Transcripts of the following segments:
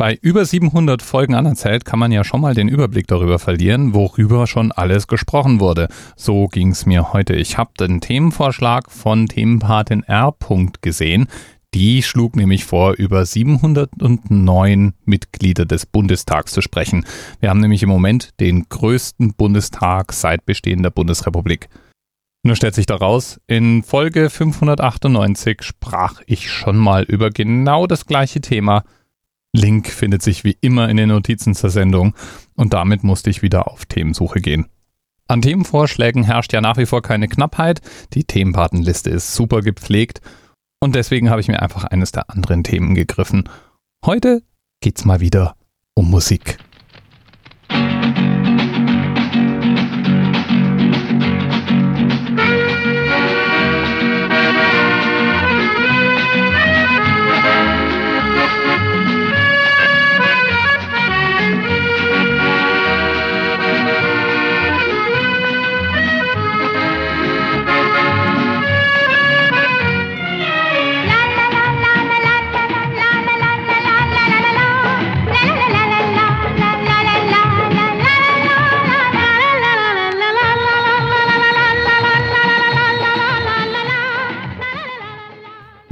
Bei über 700 Folgen anerzählt kann man ja schon mal den Überblick darüber verlieren, worüber schon alles gesprochen wurde. So ging's mir heute. Ich habe den Themenvorschlag von Themenpatin R. gesehen. Die schlug nämlich vor, über 709 Mitglieder des Bundestags zu sprechen. Wir haben nämlich im Moment den größten Bundestag seit Bestehen der Bundesrepublik. Nur stellt sich daraus, in Folge 598 sprach ich schon mal über genau das gleiche Thema. Link findet sich wie immer in den Notizen zur Sendung und damit musste ich wieder auf Themensuche gehen. An Themenvorschlägen herrscht ja nach wie vor keine Knappheit, die Themenpatenliste ist super gepflegt und deswegen habe ich mir einfach eines der anderen Themen gegriffen. Heute geht's mal wieder um Musik.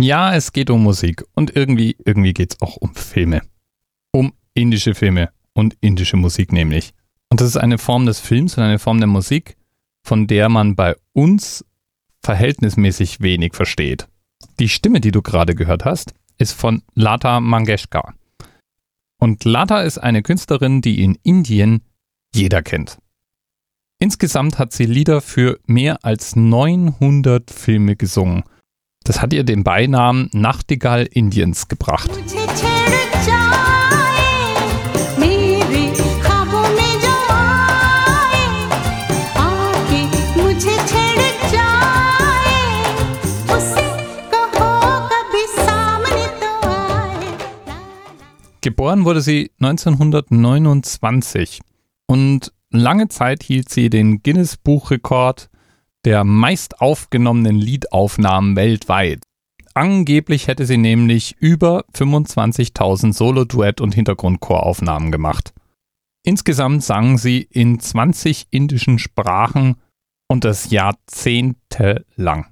Ja, es geht um Musik und irgendwie, irgendwie geht es auch um Filme. Um indische Filme und indische Musik nämlich. Und das ist eine Form des Films und eine Form der Musik, von der man bei uns verhältnismäßig wenig versteht. Die Stimme, die du gerade gehört hast, ist von Lata Mangeshkar. Und Lata ist eine Künstlerin, die in Indien jeder kennt. Insgesamt hat sie Lieder für mehr als 900 Filme gesungen – das hat ihr den Beinamen Nachtigall Indiens gebracht. Geboren wurde sie 1929 und lange Zeit hielt sie den Guinness Buchrekord der meist aufgenommenen Liedaufnahmen weltweit. Angeblich hätte sie nämlich über 25.000 Solo-Duett- und Hintergrundchoraufnahmen gemacht. Insgesamt sang sie in 20 indischen Sprachen und das jahrzehntelang.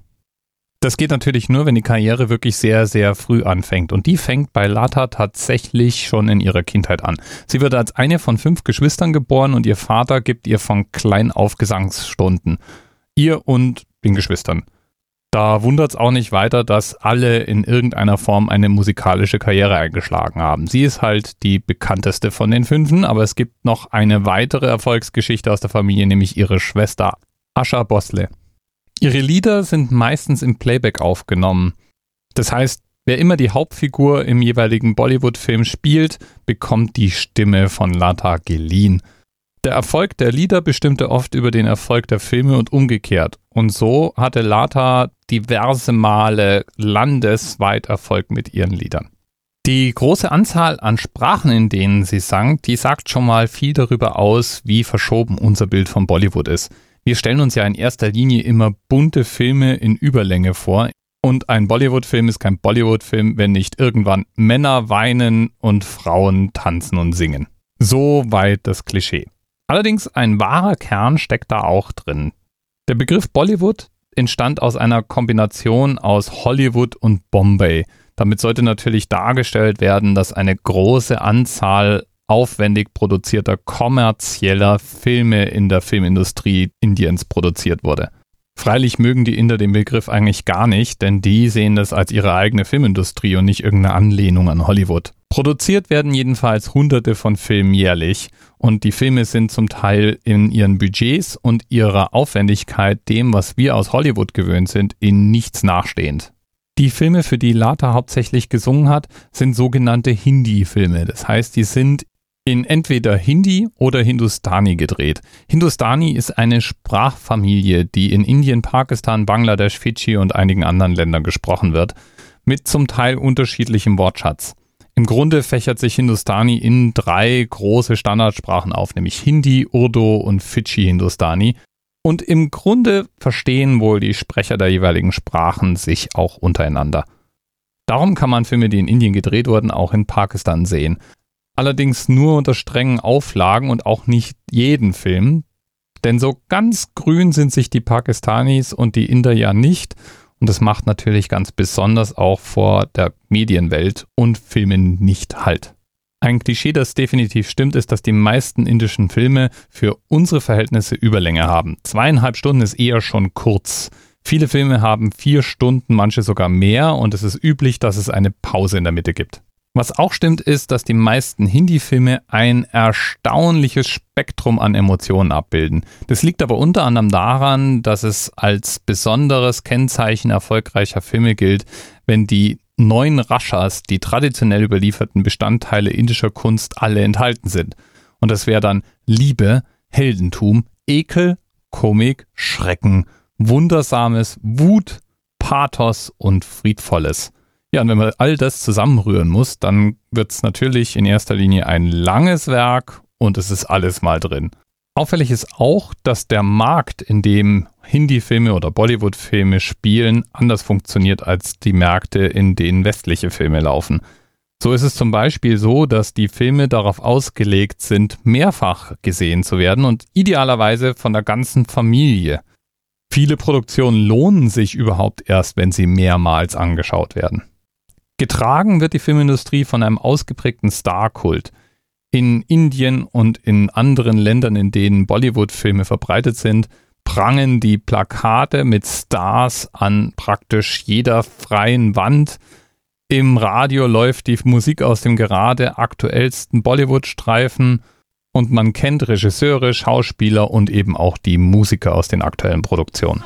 Das geht natürlich nur, wenn die Karriere wirklich sehr, sehr früh anfängt. Und die fängt bei Lata tatsächlich schon in ihrer Kindheit an. Sie wird als eine von fünf Geschwistern geboren und ihr Vater gibt ihr von klein auf Gesangsstunden ihr und den Geschwistern. Da wundert es auch nicht weiter, dass alle in irgendeiner Form eine musikalische Karriere eingeschlagen haben. Sie ist halt die bekannteste von den Fünfen, aber es gibt noch eine weitere Erfolgsgeschichte aus der Familie, nämlich ihre Schwester Asha Bosle. Ihre Lieder sind meistens im Playback aufgenommen. Das heißt, wer immer die Hauptfigur im jeweiligen Bollywood-Film spielt, bekommt die Stimme von Lata geliehen. Der Erfolg der Lieder bestimmte oft über den Erfolg der Filme und umgekehrt. Und so hatte Lata diverse Male landesweit Erfolg mit ihren Liedern. Die große Anzahl an Sprachen, in denen sie sang, die sagt schon mal viel darüber aus, wie verschoben unser Bild von Bollywood ist. Wir stellen uns ja in erster Linie immer bunte Filme in Überlänge vor. Und ein Bollywood-Film ist kein Bollywood-Film, wenn nicht irgendwann Männer weinen und Frauen tanzen und singen. So weit das Klischee. Allerdings ein wahrer Kern steckt da auch drin. Der Begriff Bollywood entstand aus einer Kombination aus Hollywood und Bombay. Damit sollte natürlich dargestellt werden, dass eine große Anzahl aufwendig produzierter kommerzieller Filme in der Filmindustrie Indiens produziert wurde. Freilich mögen die Inder den Begriff eigentlich gar nicht, denn die sehen das als ihre eigene Filmindustrie und nicht irgendeine Anlehnung an Hollywood. Produziert werden jedenfalls hunderte von Filmen jährlich und die Filme sind zum Teil in ihren Budgets und ihrer Aufwendigkeit dem, was wir aus Hollywood gewöhnt sind, in nichts nachstehend. Die Filme, für die Lata hauptsächlich gesungen hat, sind sogenannte Hindi-Filme. Das heißt, die sind in entweder Hindi oder Hindustani gedreht. Hindustani ist eine Sprachfamilie, die in Indien, Pakistan, Bangladesch, Fidschi und einigen anderen Ländern gesprochen wird, mit zum Teil unterschiedlichem Wortschatz. Im Grunde fächert sich Hindustani in drei große Standardsprachen auf, nämlich Hindi, Urdu und Fidschi-Hindustani. Und im Grunde verstehen wohl die Sprecher der jeweiligen Sprachen sich auch untereinander. Darum kann man Filme, die in Indien gedreht wurden, auch in Pakistan sehen. Allerdings nur unter strengen Auflagen und auch nicht jeden Film. Denn so ganz grün sind sich die Pakistanis und die Inder ja nicht. Und das macht natürlich ganz besonders auch vor der Medienwelt und Filmen nicht halt. Ein Klischee, das definitiv stimmt, ist, dass die meisten indischen Filme für unsere Verhältnisse Überlänge haben. Zweieinhalb Stunden ist eher schon kurz. Viele Filme haben vier Stunden, manche sogar mehr und es ist üblich, dass es eine Pause in der Mitte gibt. Was auch stimmt, ist, dass die meisten Hindi-Filme ein erstaunliches Spektrum an Emotionen abbilden. Das liegt aber unter anderem daran, dass es als besonderes Kennzeichen erfolgreicher Filme gilt, wenn die neun Rashas, die traditionell überlieferten Bestandteile indischer Kunst, alle enthalten sind. Und das wäre dann Liebe, Heldentum, Ekel, Komik, Schrecken, Wundersames, Wut, Pathos und Friedvolles. Ja, und wenn man all das zusammenrühren muss, dann wird es natürlich in erster Linie ein langes Werk und es ist alles mal drin. Auffällig ist auch, dass der Markt, in dem Hindi-Filme oder Bollywood-Filme spielen, anders funktioniert als die Märkte, in denen westliche Filme laufen. So ist es zum Beispiel so, dass die Filme darauf ausgelegt sind, mehrfach gesehen zu werden und idealerweise von der ganzen Familie. Viele Produktionen lohnen sich überhaupt erst, wenn sie mehrmals angeschaut werden. Getragen wird die Filmindustrie von einem ausgeprägten Star-Kult. In Indien und in anderen Ländern, in denen Bollywood-Filme verbreitet sind, prangen die Plakate mit Stars an praktisch jeder freien Wand. Im Radio läuft die Musik aus dem gerade aktuellsten Bollywood-Streifen und man kennt Regisseure, Schauspieler und eben auch die Musiker aus den aktuellen Produktionen.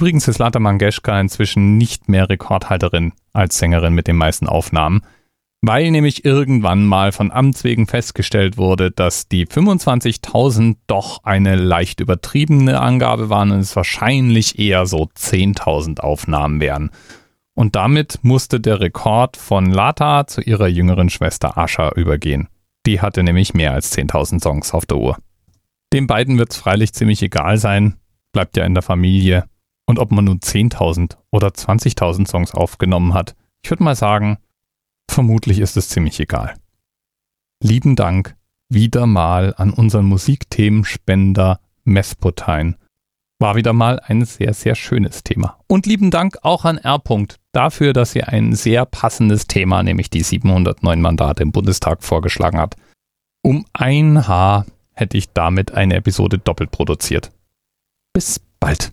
Übrigens ist Lata Mangeshkar inzwischen nicht mehr Rekordhalterin als Sängerin mit den meisten Aufnahmen, weil nämlich irgendwann mal von Amts wegen festgestellt wurde, dass die 25.000 doch eine leicht übertriebene Angabe waren und es wahrscheinlich eher so 10.000 Aufnahmen wären. Und damit musste der Rekord von Lata zu ihrer jüngeren Schwester Asha übergehen. Die hatte nämlich mehr als 10.000 Songs auf der Uhr. Den beiden wird es freilich ziemlich egal sein, bleibt ja in der Familie. Und ob man nun 10.000 oder 20.000 Songs aufgenommen hat, ich würde mal sagen, vermutlich ist es ziemlich egal. Lieben Dank wieder mal an unseren Musikthemenspender Mespotein. War wieder mal ein sehr, sehr schönes Thema. Und lieben Dank auch an R. dafür, dass er ein sehr passendes Thema, nämlich die 709 Mandate im Bundestag vorgeschlagen hat. Um ein Haar hätte ich damit eine Episode doppelt produziert. Bis bald.